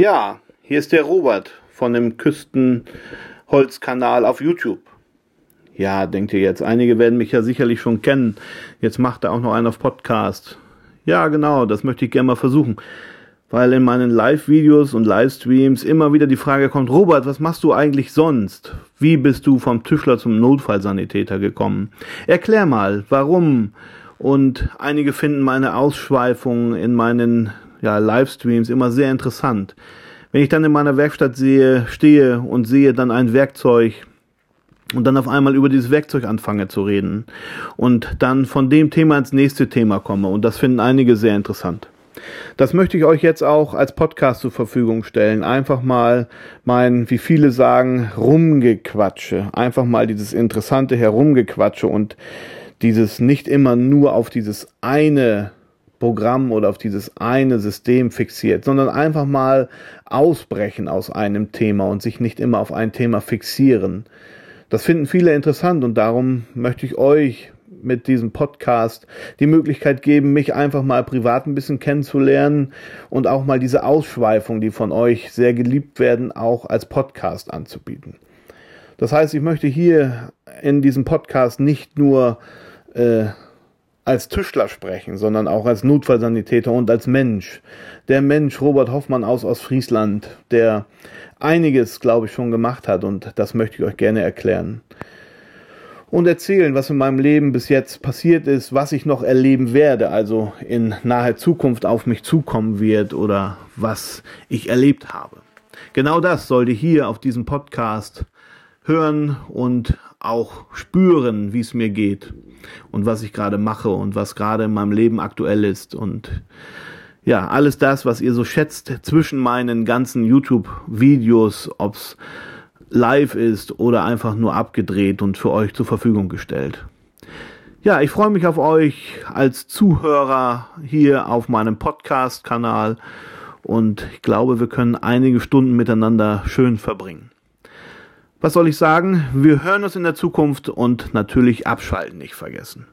Ja, hier ist der Robert von dem Küstenholzkanal auf YouTube. Ja, denkt ihr jetzt, einige werden mich ja sicherlich schon kennen. Jetzt macht er auch noch einen auf Podcast. Ja, genau, das möchte ich gerne mal versuchen. Weil in meinen Live-Videos und Livestreams immer wieder die Frage kommt, Robert, was machst du eigentlich sonst? Wie bist du vom Tischler zum Notfallsanitäter gekommen? Erklär mal, warum? Und einige finden meine Ausschweifungen in meinen ja, Livestreams immer sehr interessant. Wenn ich dann in meiner Werkstatt sehe, stehe und sehe dann ein Werkzeug, und dann auf einmal über dieses Werkzeug anfange zu reden und dann von dem Thema ins nächste Thema komme und das finden einige sehr interessant. Das möchte ich euch jetzt auch als Podcast zur Verfügung stellen. Einfach mal mein, wie viele sagen, Rumgequatsche. Einfach mal dieses interessante Herumgequatsche und dieses nicht immer nur auf dieses eine Programm oder auf dieses eine System fixiert, sondern einfach mal ausbrechen aus einem Thema und sich nicht immer auf ein Thema fixieren. Das finden viele interessant und darum möchte ich euch mit diesem Podcast die Möglichkeit geben, mich einfach mal privat ein bisschen kennenzulernen und auch mal diese Ausschweifung, die von euch sehr geliebt werden, auch als Podcast anzubieten. Das heißt, ich möchte hier in diesem Podcast nicht nur äh, als Tischler sprechen, sondern auch als Notfallsanitäter und als Mensch. Der Mensch Robert Hoffmann aus Ostfriesland, der einiges, glaube ich, schon gemacht hat und das möchte ich euch gerne erklären. Und erzählen, was in meinem Leben bis jetzt passiert ist, was ich noch erleben werde, also in naher Zukunft auf mich zukommen wird oder was ich erlebt habe. Genau das sollte hier auf diesem Podcast hören und auch spüren, wie es mir geht und was ich gerade mache und was gerade in meinem Leben aktuell ist und ja, alles das, was ihr so schätzt zwischen meinen ganzen YouTube-Videos, ob's live ist oder einfach nur abgedreht und für euch zur Verfügung gestellt. Ja, ich freue mich auf euch als Zuhörer hier auf meinem Podcast-Kanal und ich glaube, wir können einige Stunden miteinander schön verbringen. Was soll ich sagen? Wir hören uns in der Zukunft und natürlich abschalten nicht vergessen.